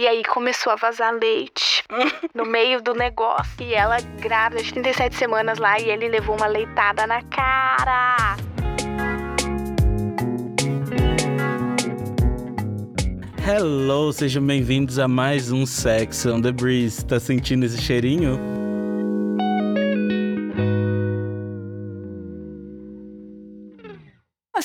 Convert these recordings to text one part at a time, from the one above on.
E aí começou a vazar leite no meio do negócio. E ela grávida de 37 semanas lá e ele levou uma leitada na cara. Hello, sejam bem-vindos a mais um Sex on the Breeze. Tá sentindo esse cheirinho?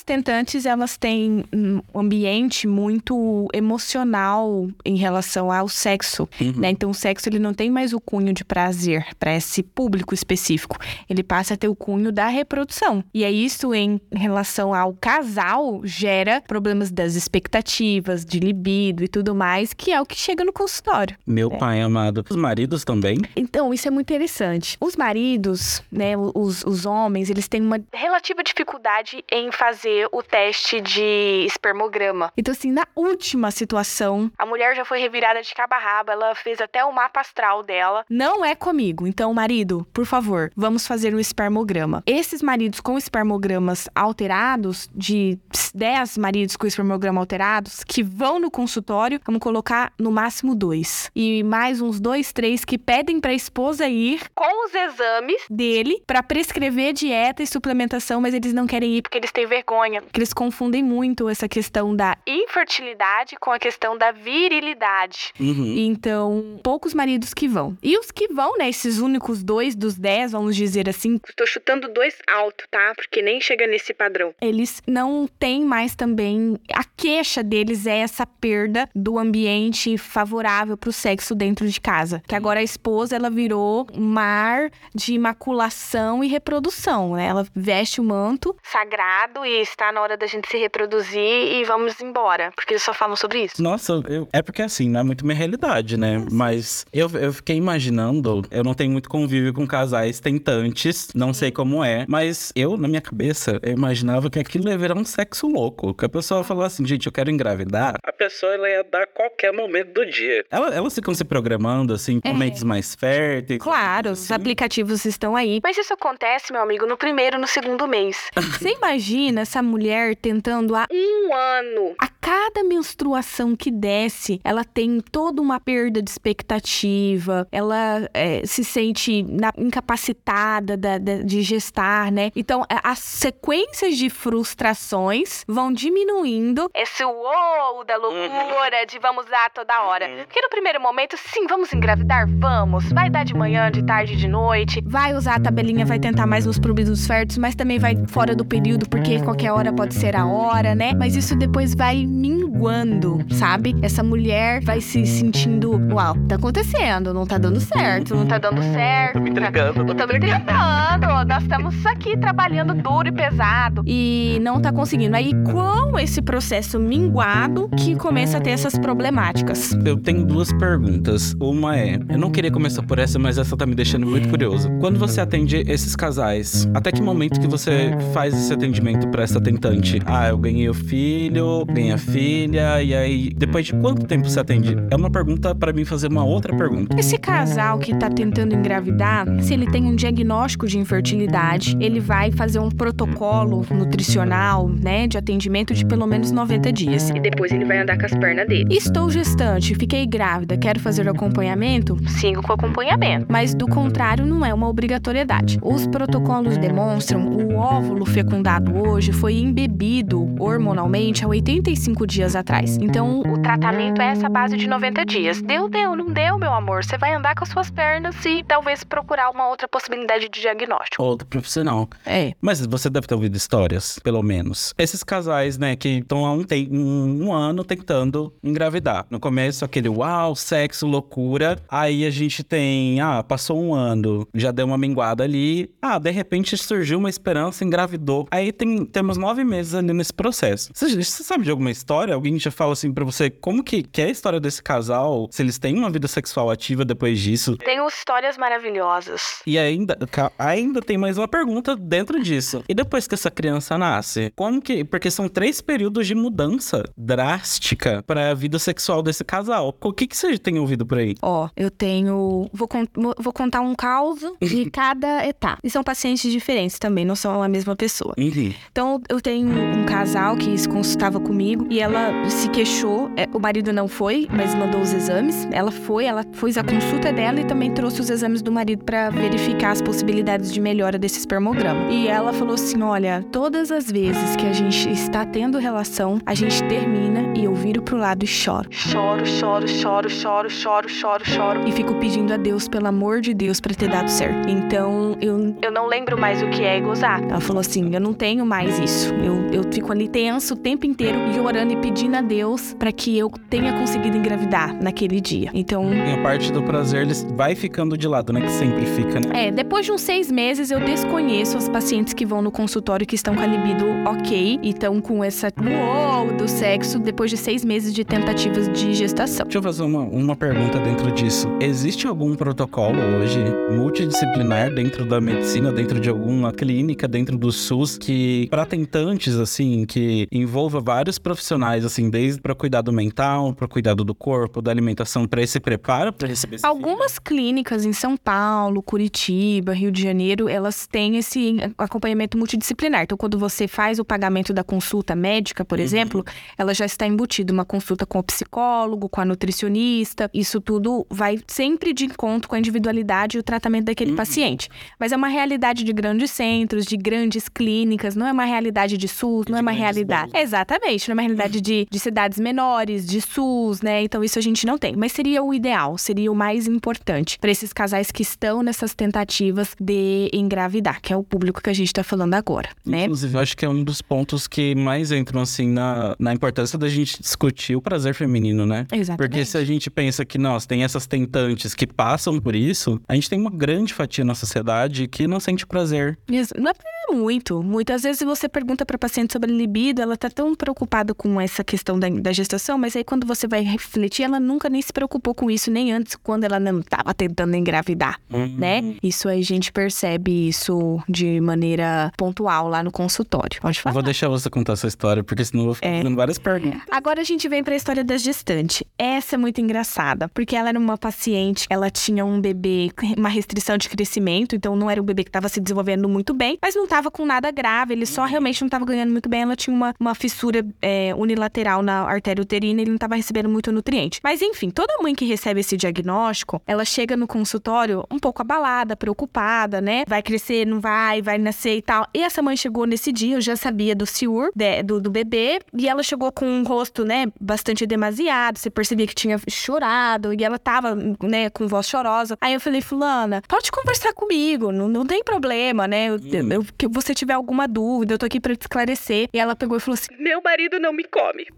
Tentantes, elas têm um ambiente muito emocional em relação ao sexo, Uhum. né? Então, o sexo, ele não tem mais o cunho de prazer para esse público específico. Ele passa a ter o cunho da reprodução. E é isso, em relação ao casal, gera problemas das expectativas, de libido e tudo mais, que é o que chega no consultório. Meu pai amado. Os maridos também? Então, isso é muito interessante. Os maridos, né, os, os homens, eles têm uma relativa dificuldade em fazer o teste de espermograma. Então, assim, na última situação, a mulher já foi revirada de cabo a rabo, ela fez até o mapa astral dela. Não é comigo. Então, marido, por favor, vamos fazer um espermograma. Esses maridos com espermogramas alterados, de 10 maridos com espermograma alterados, que vão no consultório, vamos colocar no máximo dois. E mais uns dois, três que pedem pra esposa ir com os exames dele pra prescrever dieta e suplementação, mas eles não querem ir porque eles têm vergonha. Porque eles confundem muito essa questão da infertilidade com a questão da virilidade. Uhum. Então, poucos maridos que vão. E os que vão, né? Esses únicos dois dos dez, vamos dizer assim. Tô chutando dois alto, tá? Porque nem chega nesse padrão. Eles não têm mais também. A queixa deles é essa perda do ambiente favorável pro sexo dentro de casa. Que agora a esposa, ela virou um mar de imaculação e reprodução, né? Ela veste o manto sagrado e está na hora da gente se reproduzir e vamos embora. Porque eles só falam sobre isso. Nossa, eu- é porque assim, não é muito minha realidade, né? Mas eu, eu fiquei imaginando, eu não tenho muito convívio com casais tentantes, não sei como é, mas eu, na minha cabeça, eu imaginava que aquilo ia virar um sexo louco. Que a pessoa falou assim, gente, eu quero engravidar. A pessoa ela ia dar a qualquer momento do dia. Ela, elas ficam se programando, assim, com É. mentes mais férteis. Claro, os aplicativos estão aí. Mas isso acontece, meu amigo, no primeiro no segundo mês. Você imagina essa mulher tentando há um ano. A cada menstruação que desce, ela tem toda uma perda de expectativa, ela é, se sente na- incapacitada da- da- de gestar, né? Então, as sequências de frustrações vão diminuindo esse uou da loucura de vamos dar toda hora. Porque no primeiro momento, sim, vamos engravidar? Vamos. Vai dar de manhã, de tarde, de noite. Vai usar a tabelinha, vai tentar mais nos períodos férteis, mas também vai fora do período, porque qualquer hora pode ser a hora, né? Mas isso depois vai minguando, sabe? Essa mulher vai se sentindo, uau, tá acontecendo, não tá dando certo, não tá dando certo. Tô me entregando, tô tô me entregando. Nós estamos aqui trabalhando duro e pesado e não tá conseguindo. Aí, com esse processo minguado, que começa a ter essas problemáticas. Eu tenho duas perguntas. Uma é, eu não queria começar por essa, mas essa tá me deixando muito curioso. Quando você atende esses casais, até que momento que você faz esse atendimento pra essa tentante? Ah, eu ganhei o filho, ganhei a filha, e aí, depois de quanto tempo você atende? É uma pergunta pra mim fazer uma outra pergunta. Esse casal que tá tentando engravidar, se ele tem um diagnóstico de infertilidade, ele vai fazer um protocolo nutricional, né, de atendimento de pelo menos 90 dias. E depois ele vai andar com as pernas dele. Estou gestante, fiquei grávida, quero fazer o acompanhamento? Sigo com o acompanhamento. Mas do contrário, não é uma obrigatoriedade. Os protocolos demonstram o óvulo fecundado hoje foi embebido hormonalmente há 85 dias atrás. Então, o tratamento é essa base de 90 dias. Deu, deu, não deu, meu amor. Você vai andar com as suas pernas e talvez procurar uma outra possibilidade de diagnóstico. Outro profissional. É. Mas você deve ter ouvido histórias, pelo menos. Esses casais, né, que estão há um, te- um- um ano tentando engravidar. No começo, aquele uau, sexo, loucura. Aí a gente tem, ah, passou um ano, já deu uma minguada ali. Ah, de repente surgiu uma esperança, engravidou. Aí tem, temos nove meses ali nesse processo. Você, você sabe de alguma história? Alguém já fala assim pra você, como que, que é a história desse casal? Se eles têm uma vida sexual ativa depois disso? Tenho histórias maravilhosas. E ainda, ainda tem mais uma pergunta dentro disso. E depois que essa criança nasce, como que. Porque são três períodos de mudança drástica para a vida sexual desse casal. O que, que você tem ouvido por aí? Ó, eu tenho. Vou, con- vou contar um caos de cada etapa. E são pacientes diferentes também, não são a mesma pessoa. Enfim. Então, eu tenho um casal que se consultava comigo e ela se queixou. É, o marido não foi, mas mandou os exames. Ela foi, ela fez a consulta dela e também trouxe os exames do marido para verificar as possibilidades de melhora desse espermograma. E ela falou assim: olha, todas as vezes que a gente está tendo relação, a gente termina e eu viro pro lado e choro. Choro, choro, choro, choro, choro, choro, choro. E fico pedindo a Deus, pelo amor de Deus, para ter dado certo. Então eu, eu não lembro mais o que é gozar. Ela falou assim: eu não tenho mais isso. Eu, eu fico ali tenso o tempo inteiro e orando e pedindo a Deus para que eu tenha conseguido engravidar naquele dia. Então. E a parte do prazer ele vai ficando de lado, né? Que sempre fica, né? É, depois de uns seis meses eu desconheço as pacientes que vão no consultório que estão com a libido ok e estão com essa uou do sexo depois de seis meses de tentativas de gestação. Deixa eu fazer uma, uma pergunta dentro disso. Existe algum protocolo hoje multidisciplinar dentro da medicina, dentro de alguma clínica, dentro do SUS, que para tentantes, assim, que envolva vários profissionais, assim, desde para cuidado mental, para cuidado do corpo, da alimentação, para esse preparo para receber esse Algumas filho? clínicas em São Paulo, Curitiba, Rio de Janeiro, elas têm esse acompanhamento multidisciplinar. Então, quando você faz o pagamento da consulta médica, por uhum. exemplo, ela já está embutida uma consulta com o psicólogo, com a nutricionista. Isso tudo vai sempre de encontro com a individualidade e o tratamento daquele uhum. paciente. Mas é uma realidade de grandes centros, de grandes clínicas, não é uma realidade de SUS, não é uma realidade. Exatamente, não é uma realidade de, de cidades menores, de SUS, né? Então isso a gente não tem. Mas seria o ideal, seria o mais importante para esses casais que estão nessas tentativas de engravidar, que é o público que a gente está falando agora, né? Inclusive, eu acho que é um dos pontos que mais entram, assim, na, na importância da gente discutir o prazer feminino, né? Exatamente. Porque se a gente pensa que, nós tem essas tentantes que passam por isso, a gente tem uma grande fatia na sociedade que não sente prazer. Não é muito, muitas vezes você pergunta para paciente sobre libido, ela tá tão preocupada com essa questão da, da gestação, mas aí quando você vai refletir, ela nunca nem se preocupou com isso, nem antes, quando ela não estava tentando engravidar, uhum. né? Isso aí a gente percebe isso de maneira pontual lá no consultório. Pode falar. vou deixar você contar essa história, porque senão eu vou ficar é. fazendo várias perguntas. Agora a gente vem para a história da gestante. Essa é muito engraçada, porque ela era uma paciente, ela tinha um bebê, uma restrição de crescimento, então não era um bebê que estava se desenvolvendo muito bem, mas não estava com nada grave, ele só realmente não estava ganhando muito bem, ela tinha uma, uma fissura é, unilateral na artéria uterina, ele não estava recebendo muito nutriente. Mas enfim, toda mãe que recebe esse diagnóstico, ela chega no consultório um pouco abalada, preocupada, né? Vai crescer, não vai, vai nascer e tal. E essa mãe chegou nesse dia, eu já sabia do ciúr de, do, do bebê, e ela chegou com um rosto, né, bastante demasiado, você percebia que tinha chorado, e ela tava, né, com voz chorosa. Aí eu falei, fulana, pode conversar comigo, não, não tem problema, né? Eu, hum. eu, que você tiver alguma dúvida, eu tô aqui pra te esclarecer. E ela pegou e falou assim: Meu marido não me come.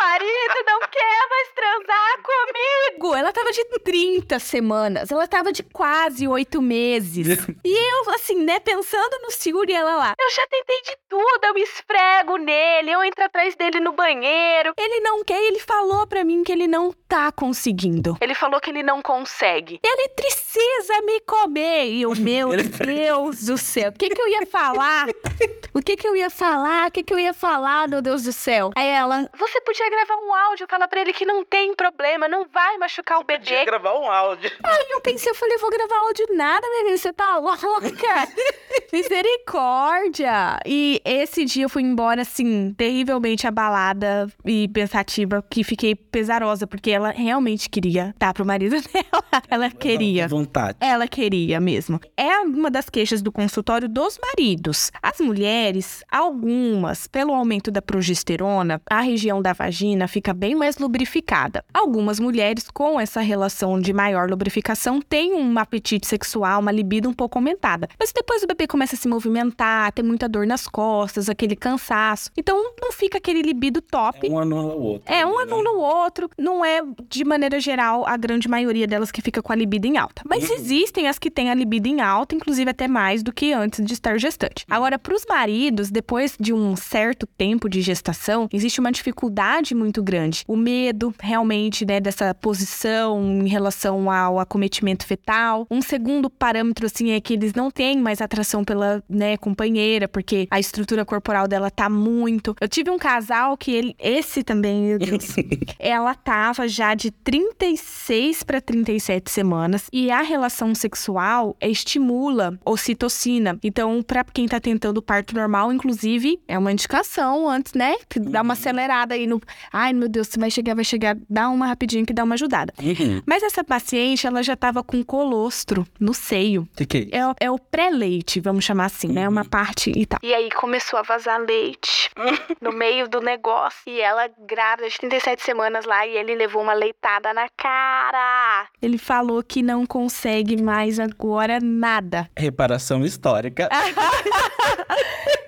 Meu marido não quer mais transar comigo. Ela tava de 30 semanas, ela tava de quase oito meses. e eu, assim, né, pensando no e ela lá. Eu já tentei de tudo, eu me esfrego nele, eu entro atrás dele no banheiro. Ele não quer, ele falou pra mim que ele não tá conseguindo. Ele falou que ele não consegue. Ele precisa me comer. E o meu Deus do céu, o que que eu ia falar? O que que eu ia falar? O que que eu ia falar, meu Deus do céu? Aí ela, você podia gravar um áudio, falar pra ele que não tem problema, não vai machucar o bebê. Podia gravar um áudio. Aí eu pensei, eu falei, vou gravar áudio nada, filha, você tá louca? Misericórdia! E esse dia eu fui embora, assim, terrivelmente abalada e pensativa, que fiquei pesarosa, porque ela realmente queria dar pro marido dela. Ela queria. Vontade. Ela queria mesmo. É uma das queixas do consultório dos maridos. As mulheres, algumas, pelo aumento da progesterona, a região da vagina fica bem mais lubrificada. Algumas mulheres, com essa relação de maior lubrificação, têm um apetite sexual, uma libido um pouco aumentada. Mas depois o bebê começa a se movimentar, tem muita dor nas costas, aquele cansaço. Então não fica aquele libido top. É um anula o outro. É um né? anula o outro. Não é, de maneira geral, a grande maioria delas que fica com a libido em alta. Mas uhum. existem as que têm a libido em alta, inclusive até mais do que antes de estar gestante. Agora, para os maridos, depois de um certo tempo de gestação, existe uma dificuldade muito grande. O medo, realmente, né, dessa posição em relação ao acometimento fetal. Um segundo parâmetro, assim, é que eles não têm mais atração pela, né, companheira, porque a estrutura corporal dela tá muito. Eu tive um casal que ele, esse também, meu Deus, ela tava já de 36 para 37 semanas e a relação sexual estimula ocitocina. Então, para quem tá tentando parto normal, inclusive, é uma indicação antes, né? Que dá uma acelerada aí no. Ai, meu Deus, se vai chegar, vai chegar. Dá uma rapidinho que dá uma ajudada. Uhum. Mas essa paciente, ela já tava com colostro no seio. Que que é? É, é o pré-leite, vamos chamar assim, né? Uma parte e tal. E aí começou a vazar leite no meio do negócio. E ela grávida de 37 semanas lá e ele levou uma leitada na cara. Ele falou que não consegue mais agora nada. Reparação histórica.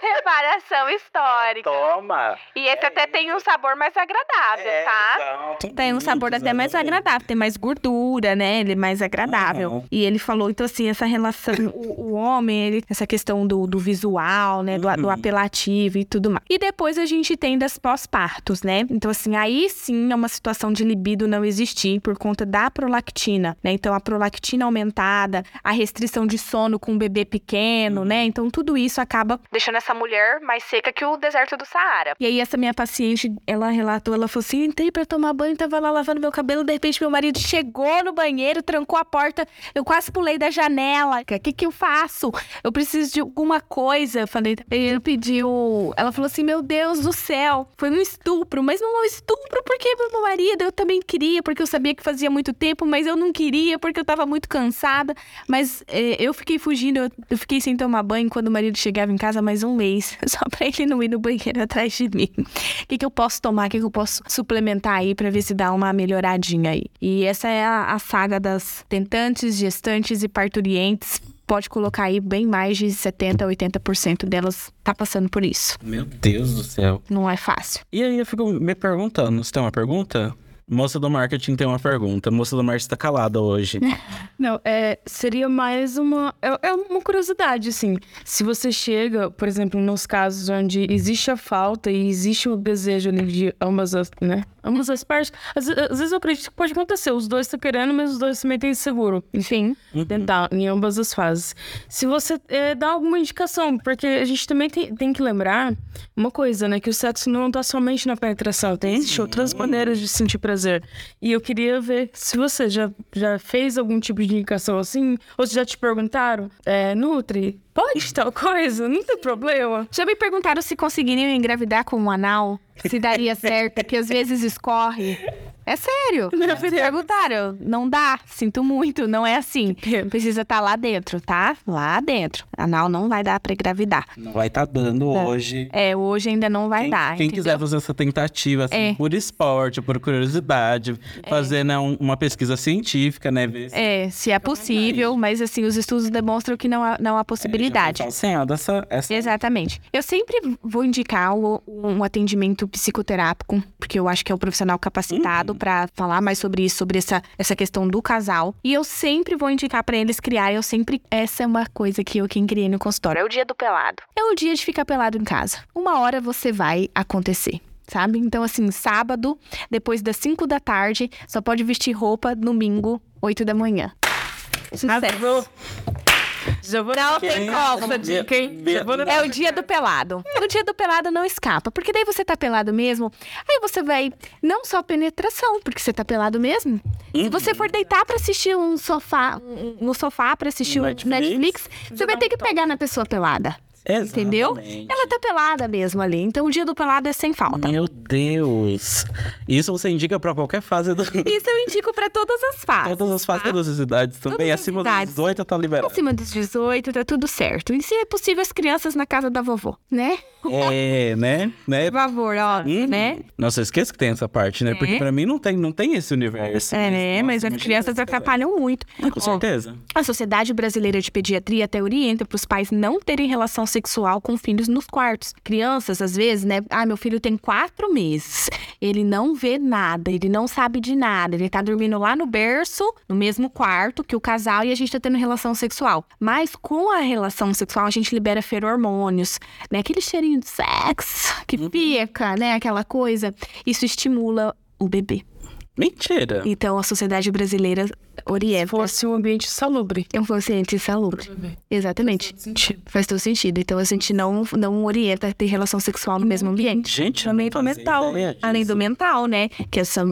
Reparação histórica. Toma! E esse até tem um sabor mais agradável, É, tá? exato. Tem um sabor até mais agradável, tem mais gordura, né? Ele é mais agradável. Uhum. E ele falou, então, assim, essa relação, o, o homem, ele, essa questão do, do visual, né? Do, do Uhum. apelativo e tudo mais. E depois a gente tem das pós-partos, né? Então, assim, aí sim é uma situação de libido não existir por conta da prolactina, né? Então, a prolactina aumentada, a restrição de sono com o bebê pequeno, né? Então, tudo isso acaba deixando essa mulher mais seca que o deserto do Saara. E aí, essa minha paciente, ela relatou, ela falou assim: entrei pra tomar banho, tava lá lavando meu cabelo, de repente meu marido chegou no banheiro, trancou a porta, eu quase pulei da janela. O que que eu faço? Eu preciso de alguma coisa. Eu falei, ele pediu. Ela falou assim: Meu Deus do céu, foi um estupro, mas não é um estupro porque meu marido, eu também queria, porque eu sabia que fazia muito tempo, mas eu não queria porque eu tava muito cansada. Mas eh, eu fiquei fugindo, eu, eu fiquei sem tomar banho quando o marido chegava em casa mais um mês, só pra ele não ir no banheiro atrás de mim. O que, que eu posso tomar? O que, que eu posso suplementar aí pra ver se dá uma melhoradinha aí? E essa é a, a saga das tentantes, gestantes e parturientes. Pode colocar aí bem mais de 70, 80% delas tá passando por isso. Meu Deus do céu. Não é fácil. E aí eu fico me perguntando, você tem uma pergunta? Moça do marketing tem uma pergunta. Moça do marketing tá calada hoje. Não, é, seria mais uma. É, é uma curiosidade, assim. Se você chega, por exemplo, nos casos onde existe a falta e existe o desejo ali de ambas as, né? Ambas as partes. Às, às vezes eu acredito que pode acontecer. Os dois estão querendo, mas os dois também têm seguro. Enfim, tentar em ambas as fases. Se você é, dá alguma indicação, porque a gente também tem, tem que lembrar uma coisa, né? Que o sexo não tá somente na penetração. Tem existem outras maneiras de sentir prazer. E eu queria ver se você já, já fez algum tipo de indicação assim, ou se já te perguntaram, é, Nutri, pode tal coisa? Não tem problema. Já me perguntaram se conseguiriam engravidar com um anal, se daria certo, que às vezes escorre. É sério. Me perguntaram, não dá, sinto muito, não é assim. Precisa estar lá dentro, tá? Lá dentro. Anal não vai dar pra engravidar. Não vai tá dando hoje. É, hoje ainda não vai Quem, dar. quem entendeu? quiser fazer essa tentativa, assim, É. por esporte, por curiosidade, fazer né, um- uma pesquisa científica, né? Ver se É, se é possível, mas assim, os estudos demonstram que não há, não há possibilidade. Já tá sendo essa, essa... Exatamente. Eu sempre vou indicar o- um atendimento psicoterápico, porque eu acho que é o profissional capacitado pra falar mais sobre isso, sobre essa, essa questão do casal. E eu sempre vou indicar pra eles criar. Eu sempre. Essa é uma coisa que eu quem criei no consultório. É o dia do pelado. É o dia de ficar pelado em casa. Uma hora você vai acontecer. Sabe? Então, assim, sábado, depois das 5 da tarde, só pode vestir roupa domingo, 8 da manhã. Sucesso. Já vou Não tem como. essa dica, hein? É o dia do pelado. O dia do pelado não escapa, porque daí você tá pelado mesmo, aí você vai não só penetração, porque você tá pelado mesmo. Se você for deitar pra assistir um sofá, um- no sofá pra assistir um Netflix. Netflix, você vai ter que pegar na pessoa pelada. Entendeu? Exatamente. Ela tá pelada mesmo ali. Então o dia do pelado é sem falta. Meu Deus. Isso você indica pra qualquer fase do... Isso eu indico pra todas as fases. Todas as fases, todas as idades também. Todas as Acima idades. dos 18 tá liberado. Acima dos 18, tá tudo certo. E se é possível, as crianças na casa da vovó, né? É, né? né? Por favor, ó, Uhum. né? Nossa, eu esqueço que tem essa parte, né? Porque É. pra mim não tem, não tem esse universo. É, né? Nossa, Mas as crianças atrapalham muito. Com certeza. A Sociedade Brasileira de Pediatria até orienta para os pais não terem relação sexual com filhos nos quartos. Crianças, às vezes, né? Ah, meu filho tem quatro meses. Ele não vê nada, ele não sabe de nada. Ele tá dormindo lá no berço, no mesmo quarto que o casal, e a gente tá tendo relação sexual. Mas com a relação sexual, a gente libera feromônios, né? Aquele cheirinho de sexo que fica, né? Aquela coisa. Isso estimula o bebê. Mentira. Então a sociedade brasileira orienta. Se fosse um ambiente salubre. É um ambiente insalubre. Exatamente. Faz todo sentido. Faz todo sentido. Então a gente não, não orienta a ter relação sexual no mesmo ambiente. Gente, Também não do mental. Além do mental, né? Que essa.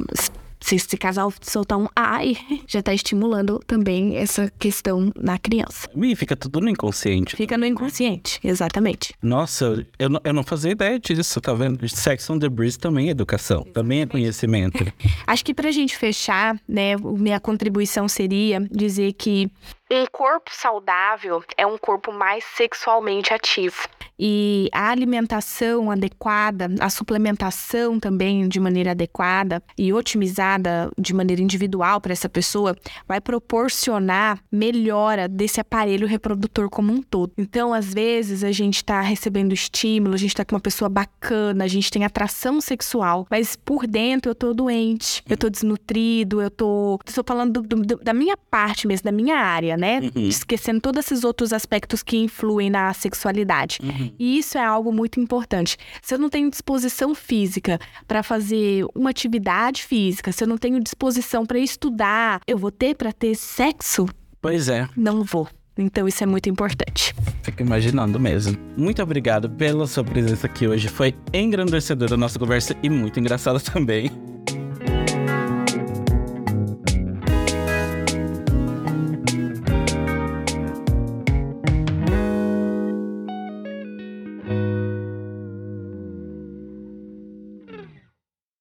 Se esse casal soltar um ai, já tá estimulando também essa questão na criança. Ih, fica tudo no inconsciente. Fica no inconsciente, exatamente. Nossa, eu não, eu não fazia ideia disso, tá vendo? Sex on the Breeze também é educação, também é conhecimento. Acho que pra gente fechar, né, minha contribuição seria dizer que um corpo saudável é um corpo mais sexualmente ativo. E a alimentação adequada, a suplementação também de maneira adequada e otimizada de maneira individual para essa pessoa vai proporcionar melhora desse aparelho reprodutor como um todo. Então, às vezes, a gente tá recebendo estímulo, a gente tá com uma pessoa bacana, a gente tem atração sexual, mas por dentro eu tô doente, eu tô desnutrido, eu tô. Estou falando do- do- da minha parte mesmo, da minha área, né? Uhum. Esquecendo todos esses outros aspectos que influem na sexualidade. Uhum. E isso é algo muito importante. Se eu não tenho disposição física para fazer uma atividade física, se eu não tenho disposição para estudar, eu vou ter para ter sexo? Pois é, Não vou. Então isso é muito importante. fico imaginando mesmo. Muito obrigado pela sua presença aqui hoje. Foi engrandecedora a nossa conversa e muito engraçada também.